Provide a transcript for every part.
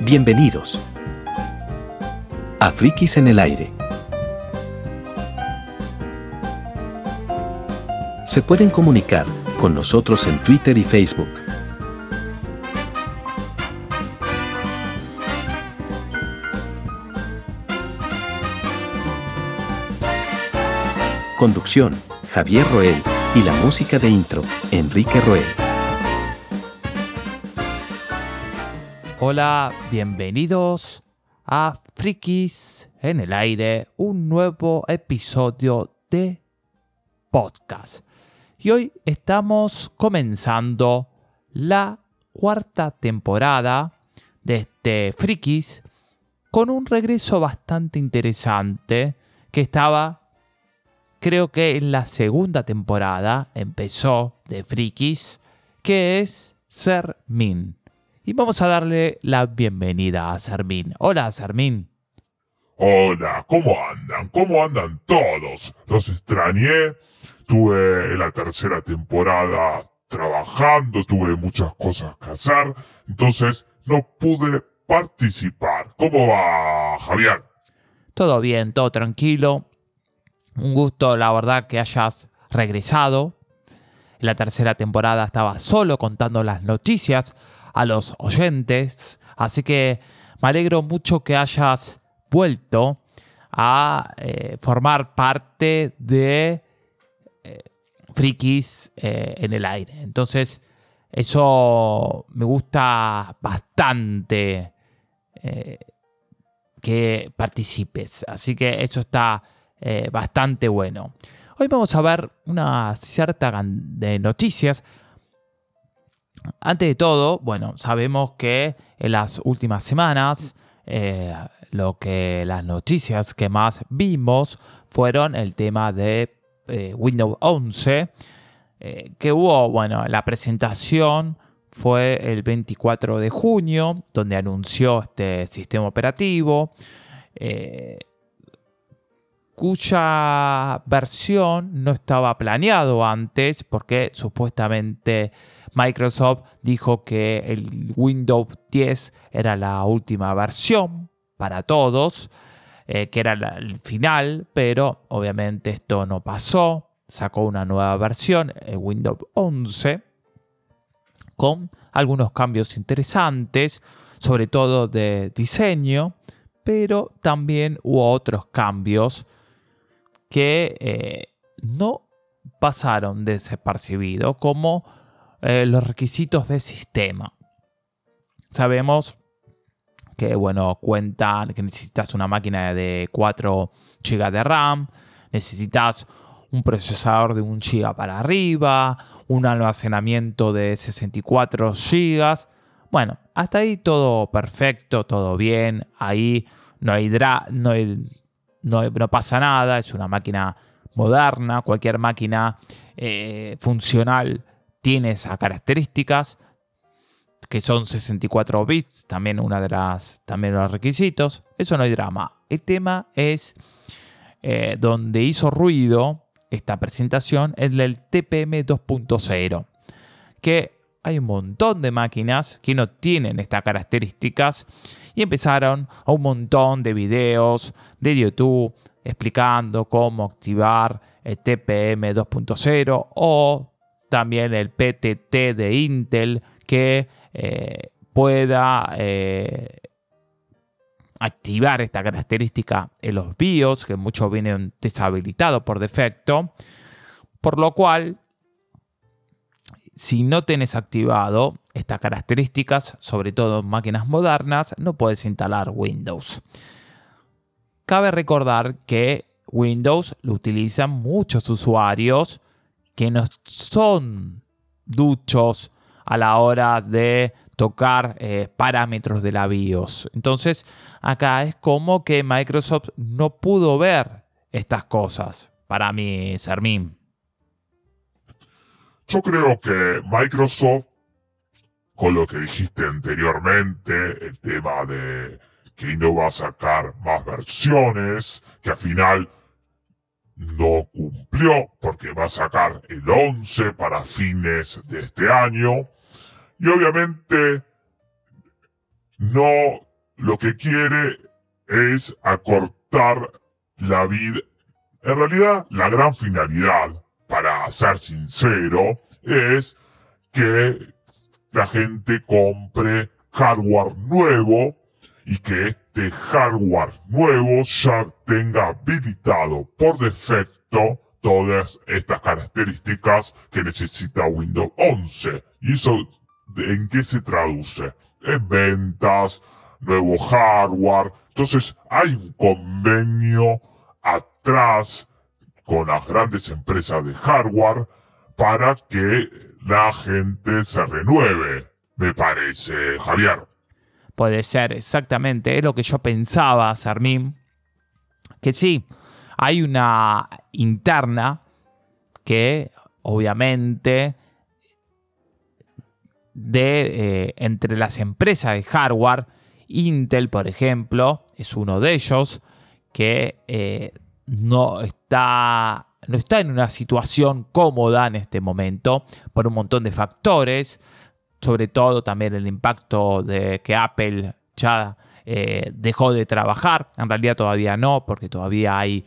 Bienvenidos a Frikis en el aire. Se pueden comunicar con nosotros en Twitter y Facebook. Conducción, Javier Roel, y la música de intro, Enrique Roel. Hola, bienvenidos a Frikis en el aire, un nuevo episodio de podcast. Y hoy estamos comenzando la cuarta temporada de este Frikis con un regreso bastante interesante que estaba creo que en la segunda temporada empezó de Frikis, que es Sermin. Y vamos a darle la bienvenida a Sermin. Hola, Sermin. Hola, ¿cómo andan? ¿Cómo andan todos? Los extrañé. Tuve la tercera temporada trabajando, tuve muchas cosas que hacer, entonces no pude participar. ¿Cómo va, Javier? Todo bien, todo tranquilo. Un gusto, la verdad, que hayas regresado. En la tercera temporada estaba solo contando las noticias a los oyentes. Así que me alegro mucho que hayas vuelto a eh, formar parte de eh, Frikis eh, en el aire. Entonces, eso me gusta bastante que participes. Así que eso está bastante bueno. Hoy vamos a ver una cierta de noticias. Antes de todo, bueno, sabemos que en las últimas semanas eh, lo que las noticias que más vimos fueron el tema de eh, Windows 11, que hubo, bueno, la presentación fue el 24 de junio, donde anunció este sistema operativo cuya versión no estaba planeado antes porque supuestamente Microsoft dijo que el Windows 10 era la última versión para todos, eh, que era el final, pero obviamente esto no pasó. Sacó una nueva versión, el Windows 11, con algunos cambios interesantes, sobre todo de diseño, pero también hubo otros cambios que eh, no pasaron desapercibidos como eh, los requisitos del sistema. Sabemos que, bueno, cuentan que necesitas una máquina de 4 GB de RAM, necesitas un procesador de 1 GB para arriba, un almacenamiento de 64 GB. Bueno, hasta ahí todo perfecto, todo bien. Ahí no hay, no hay no, pasa nada, es una máquina moderna, cualquier máquina eh, funcional tiene esas características que son 64 bits, también una de las también los requisitos. Eso no hay drama. El tema es eh, donde hizo ruido esta presentación es el TPM 2.0, que hay un montón de máquinas que no tienen estas características y empezaron a un montón de videos de YouTube explicando cómo activar el TPM 2.0 o también el PTT de Intel que eh, pueda eh, activar esta característica en los BIOS, que muchos vienen deshabilitados por defecto, por lo cual si no tienes activado estas características, sobre todo en máquinas modernas, no puedes instalar Windows. Cabe recordar que Windows lo utilizan muchos usuarios que no son duchos a la hora de tocar eh, parámetros de la BIOS. Entonces, acá es como que Microsoft no pudo ver estas cosas para mi Sermín. Yo creo que Microsoft, con lo que dijiste anteriormente, el tema de que no va a sacar más versiones, que al final no cumplió porque va a sacar el 11 para fines de este año. Y obviamente no lo que quiere es acortar la vida. En realidad, la gran finalidad, ser sincero, es que la gente compre hardware nuevo y que este hardware nuevo ya tenga habilitado por defecto todas estas características que necesita Windows 11. ¿Y eso en qué se traduce? En ventas, nuevo hardware. Entonces hay un convenio atrás con las grandes empresas de hardware para que la gente se renueve, me parece, Javier. Puede ser, exactamente, es lo que yo pensaba, Sarmín. Que sí, hay una interna que obviamente de eh, entre las empresas de hardware, Intel, por ejemplo, es uno de ellos que eh, no está no está en una situación cómoda en este momento por un montón de factores, sobre todo también el impacto de que Apple ya eh, dejó de trabajar, en realidad todavía no, porque todavía hay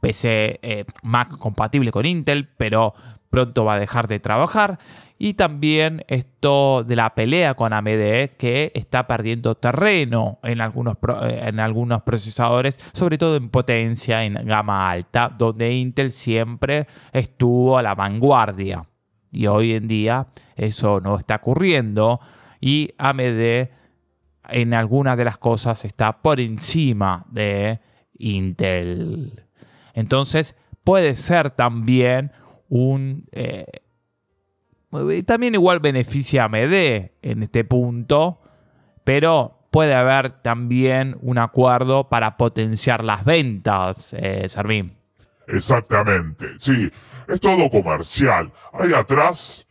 PC Mac compatible con Intel, pero pronto va a dejar de trabajar y también esto de la pelea con AMD que está perdiendo terreno en algunos, eh, en algunos procesadores, sobre todo en potencia en gama alta, donde Intel siempre estuvo a la vanguardia. Y hoy en día eso no está ocurriendo y AMD en algunas de las cosas está por encima de Intel. Entonces puede ser también un... Eh, también igual beneficia a AMD en este punto, pero puede haber también un acuerdo para potenciar las ventas, eh, Exactamente, sí, es todo comercial. Hay atrás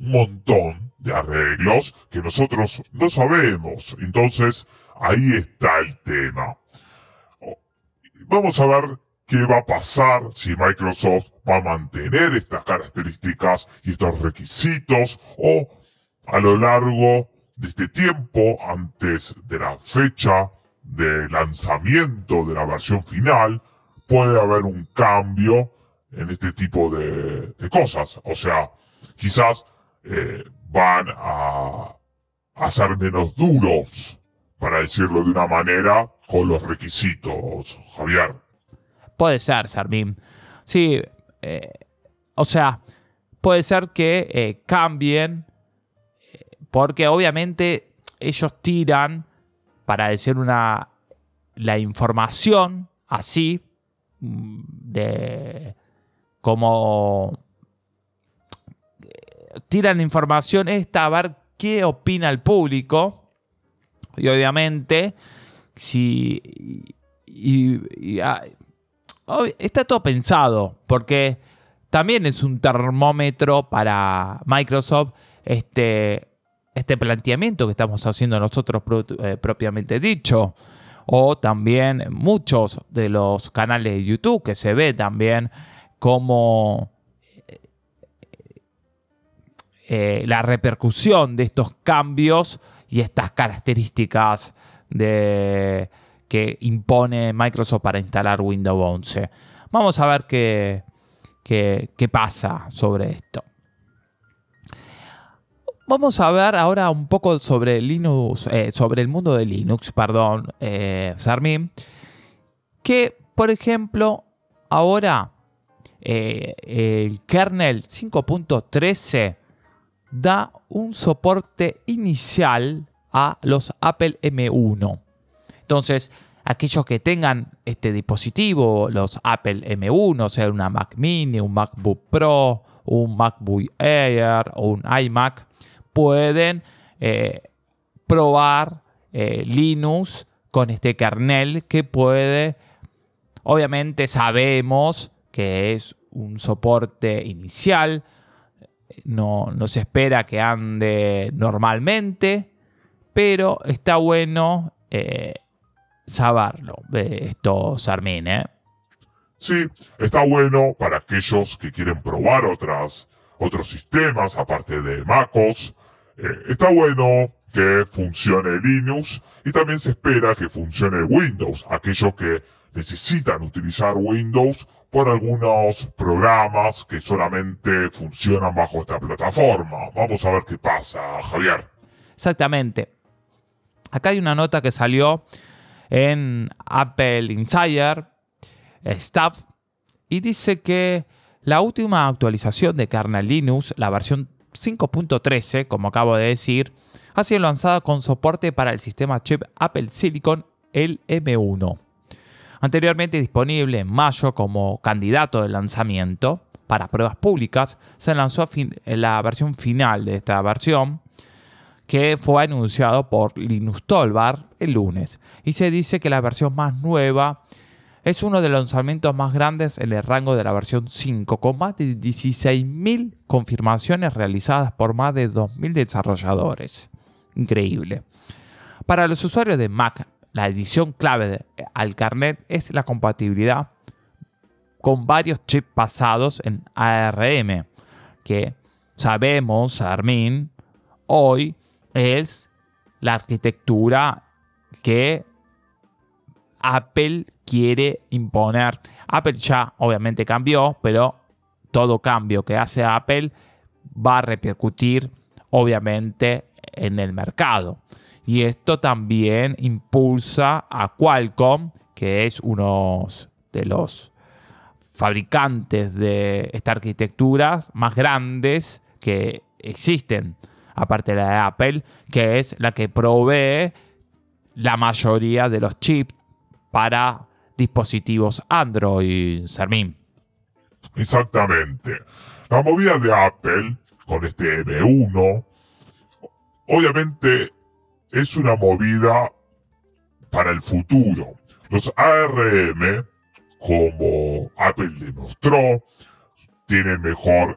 un montón de arreglos que nosotros no sabemos. Entonces, ahí está el tema. Vamos a ver qué va a pasar si Microsoft va a mantener estas características y estos requisitos o a lo largo de este tiempo antes de la fecha de lanzamiento de la versión final puede haber un cambio en este tipo de, cosas. O sea, quizás eh, van a, a ser menos duros, para decirlo de una manera, con los requisitos, Javier. Puede ser, Sarmín. Sí, eh, o sea, puede ser que eh, cambien, porque obviamente ellos tiran, para decir una, la información así, mm, de como tiran información esta a ver qué opina el público y obviamente si y, ah, está todo pensado, porque también es un termómetro para Microsoft este, este planteamiento que estamos haciendo nosotros eh, propiamente dicho. O también muchos de los canales de YouTube que se ve también como eh, la repercusión de estos cambios y estas características de, impone Microsoft para instalar Windows 11. Vamos a ver qué, qué, pasa sobre esto. Vamos a ver ahora un poco sobre Linux, eh, sobre el mundo de Linux, perdón, eh, que por ejemplo ahora eh, el kernel 5.13 da un soporte inicial a los Apple M1. Entonces, aquellos que tengan este dispositivo, los Apple M1, sea una Mac Mini, un MacBook Pro, un MacBook Air o un iMac, pueden eh, probar eh, Linux con este kernel que puede, obviamente sabemos que es un soporte inicial, no, no se espera que ande normalmente, pero está bueno eh, saberlo, esto, Sarmín, ¿eh? Sí, está bueno para aquellos que quieren probar otras, otros sistemas aparte de MacOS. Eh, está bueno que funcione Linux y también se espera que funcione Windows, aquellos que necesitan utilizar Windows por algunos programas que solamente funcionan bajo esta plataforma. Vamos a ver qué pasa, Javier. Exactamente. Acá hay una nota que salió en Apple Insider, Staff, y dice que la última actualización de kernel Linux, la versión 5.13, como acabo de decir, ha sido lanzada con soporte para el sistema chip Apple Silicon el M1 anteriormente disponible en mayo como candidato de lanzamiento para pruebas públicas, se lanzó la versión final de esta versión que fue anunciado por Linus Tolbar el lunes y se dice que la versión más nueva es uno de los lanzamientos más grandes en el rango de la versión 5, con más de 16.000 confirmaciones realizadas por más de 2.000 desarrolladores. Increíble. Para los usuarios de Mac la edición clave al carnet es la compatibilidad con varios chips basados en ARM, que sabemos, Armin, hoy es la arquitectura que Apple quiere imponer. Apple ya obviamente cambió, pero todo cambio que hace Apple va a repercutir obviamente en el mercado. Y esto también impulsa a Qualcomm, que es uno de los fabricantes de esta arquitectura más grandes que existen, aparte de la de Apple, que es la que provee la mayoría de los chips para dispositivos Android, Sermín. Exactamente. La movida de Apple con este M1, obviamente es una movida para el futuro. Los ARM, como Apple demostró, tienen mejor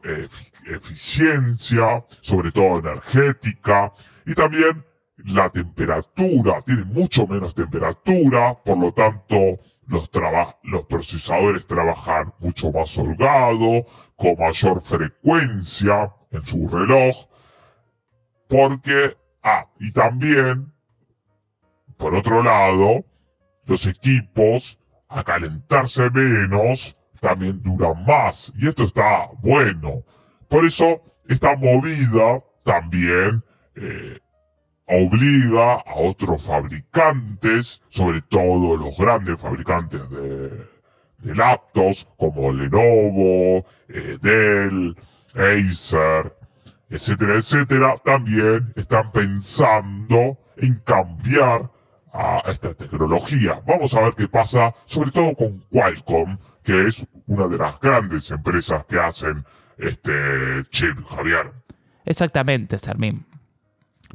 eficiencia, sobre todo energética, y también la temperatura, tienen mucho menos temperatura, por lo tanto los, los procesadores trabajan mucho más holgado, con mayor frecuencia en su reloj, porque Ah, y también, por otro lado, los equipos, a calentarse menos, también duran más. Y esto está bueno. Por eso, esta movida también eh, obliga a otros fabricantes, sobre todo los grandes fabricantes de, de laptops, como Lenovo, eh, Dell, Acer, etcétera, etcétera, también están pensando en cambiar a esta tecnología. Vamos a ver qué pasa, sobre todo con Qualcomm, que es una de las grandes empresas que hacen este chip, Javier. Exactamente, Sermín.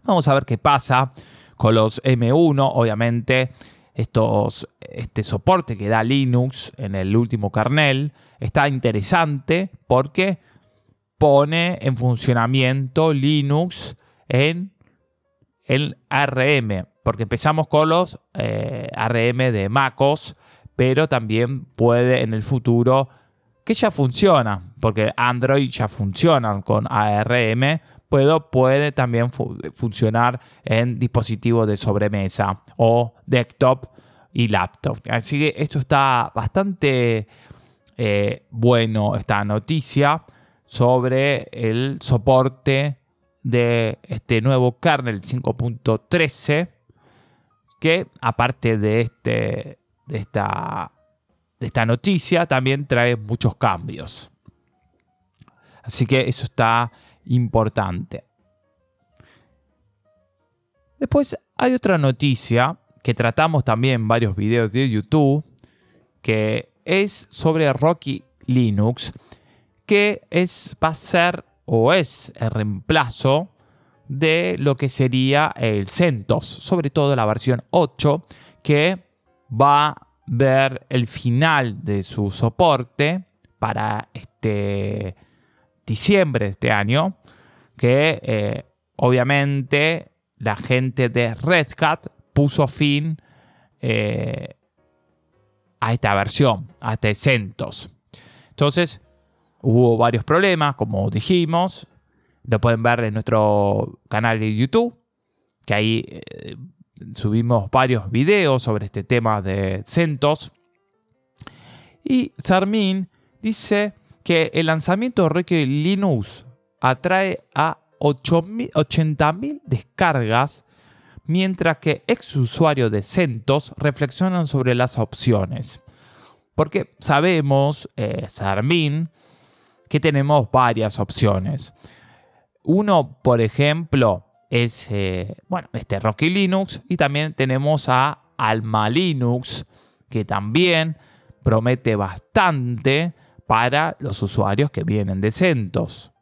Vamos a ver qué pasa con los M1, obviamente. Estos, este soporte que da Linux en el último kernel está interesante porque pone en funcionamiento Linux en el ARM, porque empezamos con los eh, ARM de MacOS, pero también puede en el futuro, que ya funciona, porque Android ya funciona con ARM, pero puede también funcionar en dispositivos de sobremesa o desktop y laptop. Así que esto está bastante eh, bueno, esta noticia sobre el soporte de este nuevo kernel 5.13 que aparte de, este, de, esta, de esta noticia también trae muchos cambios. Así que eso está importante. Después hay otra noticia que tratamos también en varios videos de YouTube, que es sobre Rocky Linux que es, va a ser o es el reemplazo de lo que sería el CentOS, sobre todo la versión 8, que va a ver el final de su soporte para este diciembre de este año, que eh, obviamente la gente de Red Hat puso fin eh, a esta versión, a este CentOS. Entonces, Hubo varios problemas, como dijimos. Lo pueden ver en nuestro canal de YouTube. que ahí eh, subimos varios videos sobre este tema de CentOS. Y Sarmin dice que el lanzamiento de Rocky Linux atrae a 80.000 descargas, mientras que ex usuarios de CentOS reflexionan sobre las opciones. Porque sabemos, eh, Sarmin, que tenemos varias opciones. Uno, por ejemplo, es eh, bueno, este Rocky Linux y también tenemos a Alma Linux, que también promete bastante para los usuarios que vienen de CentOS.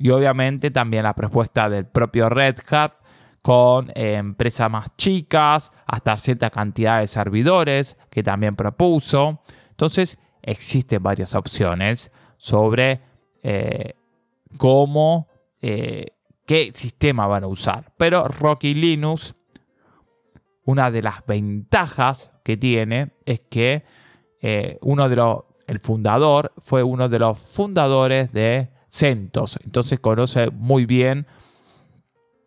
Y obviamente también la propuesta del propio Red Hat con eh, empresas más chicas, hasta cierta cantidad de servidores que también propuso. Entonces, existen varias opciones sobre eh, cómo, qué sistema van a usar. Pero Rocky Linux, una de las ventajas que tiene es que uno de los, el fundador fue uno de los fundadores de CentOS. Entonces conoce muy bien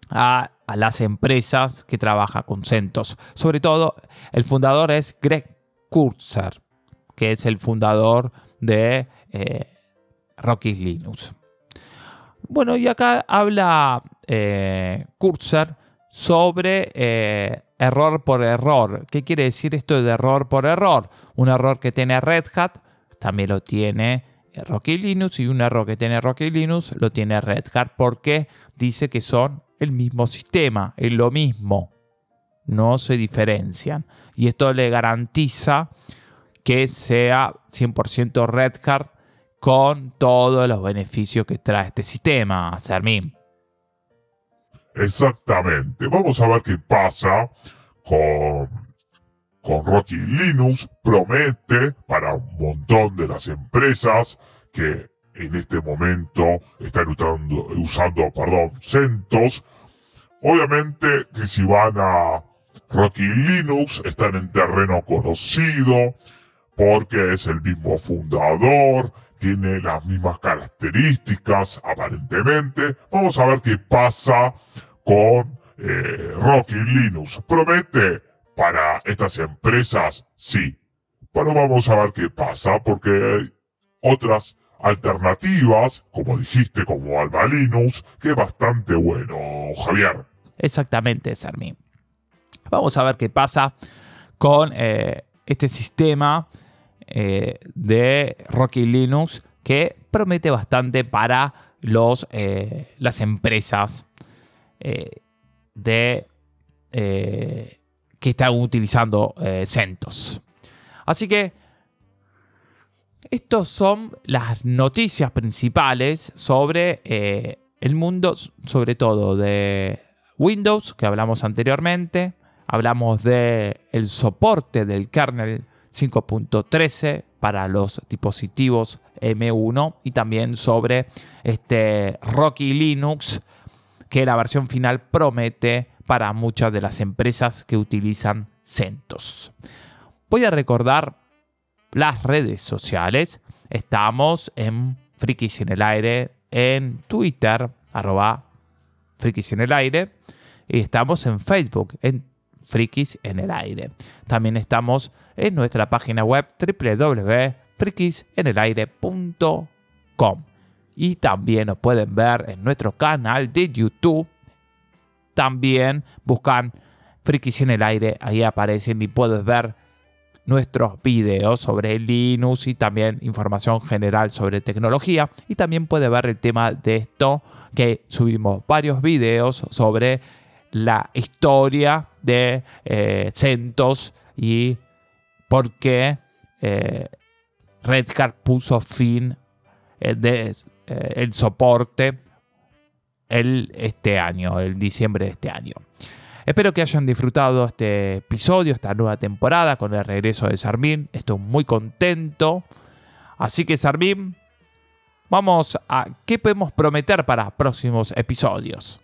a, las empresas que trabajan con CentOS. Sobre todo, el fundador es Greg Kurzer, que es el fundador de eh, Rocky Linux. Bueno, y acá habla eh, sobre eh, error por error. ¿Qué quiere decir esto de error por error? Un error que tiene Red Hat también lo tiene Rocky Linux y un error que tiene Rocky Linux lo tiene Red Hat porque dice que son el mismo sistema, es lo mismo, no se diferencian. Y esto le garantiza que sea 100% Red Hat con todos los beneficios que trae este sistema, Sermín. Exactamente. Vamos a ver qué pasa con, con Rocky Linux. Promete para un montón de las empresas que en este momento están usando, usando perdón, CentOS. Obviamente que si van a Rocky Linux están en terreno conocido porque es el mismo fundador, tiene las mismas características aparentemente. Vamos a ver qué pasa con eh, Rocky Linux. ¿Promete para estas empresas? Sí. Pero vamos a ver qué pasa porque hay otras alternativas, como dijiste, como Alba Linux, que es bastante bueno, Javier. Exactamente, Sermi. Vamos a ver qué pasa con eh, este sistema eh, de Rocky Linux que promete bastante para los, eh, las empresas de, que están utilizando CentOS. Así que estas son las noticias principales sobre el mundo, sobre todo de Windows, que hablamos anteriormente. Hablamos del el soporte del kernel 5.13 para los dispositivos M1 y también sobre este Rocky Linux, que la versión final promete para muchas de las empresas que utilizan CentOS. Voy a recordar las redes sociales. Estamos en Frikis en el aire en Twitter, arroba Frikis en el aire. Y estamos en Facebook, en Frikis en el aire. También estamos en nuestra página web www.frikisenelaire.com. Y también nos pueden ver en nuestro canal de YouTube. También buscan Frikis en el aire, ahí aparecen y puedes ver nuestros videos sobre Linux y también información general sobre tecnología. Y también puede ver el tema de esto que subimos varios videos sobre la historia de eh, CentOS y por qué eh, Red Hat puso fin eh, de, el soporte el, este año, el diciembre de este año. Espero que hayan disfrutado este episodio, esta nueva temporada con el regreso de Sarmín. Estoy muy contento. Así que Sarmín, vamos a qué podemos prometer para próximos episodios.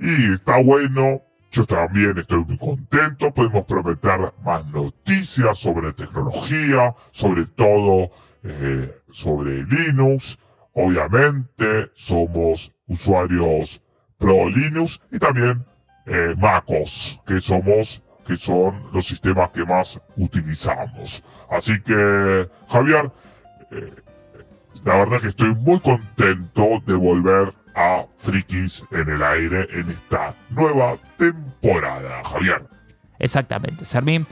Y está bueno, yo también estoy muy contento. Podemos prometer más noticias sobre tecnología, sobre todo eh, sobre Linux. Obviamente somos usuarios pro Linux y también eh, MacOS, que somos, que son los sistemas que más utilizamos. Así que, Javier, eh, la verdad que estoy muy contento de volver a Frikis en el aire en esta nueva temporada, Javier. Exactamente, Sermín.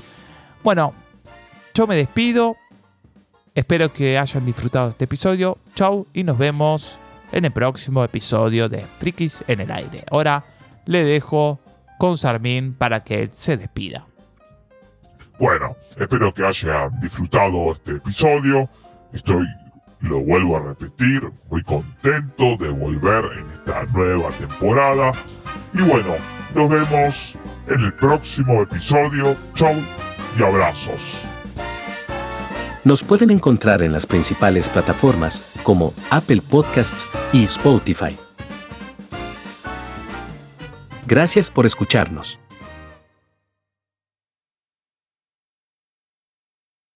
Bueno, yo me despido. Espero que hayan disfrutado de este episodio. Chau y nos vemos en el próximo episodio de Frikis en el aire. Ahora le dejo con Sarmín para que él se despida. Bueno, espero que hayan disfrutado este episodio. Estoy, lo vuelvo a repetir, muy contento de volver en esta nueva temporada. Y bueno, nos vemos en el próximo episodio. Chau y abrazos. Nos pueden encontrar en las principales plataformas como Apple Podcasts y Spotify. Gracias por escucharnos.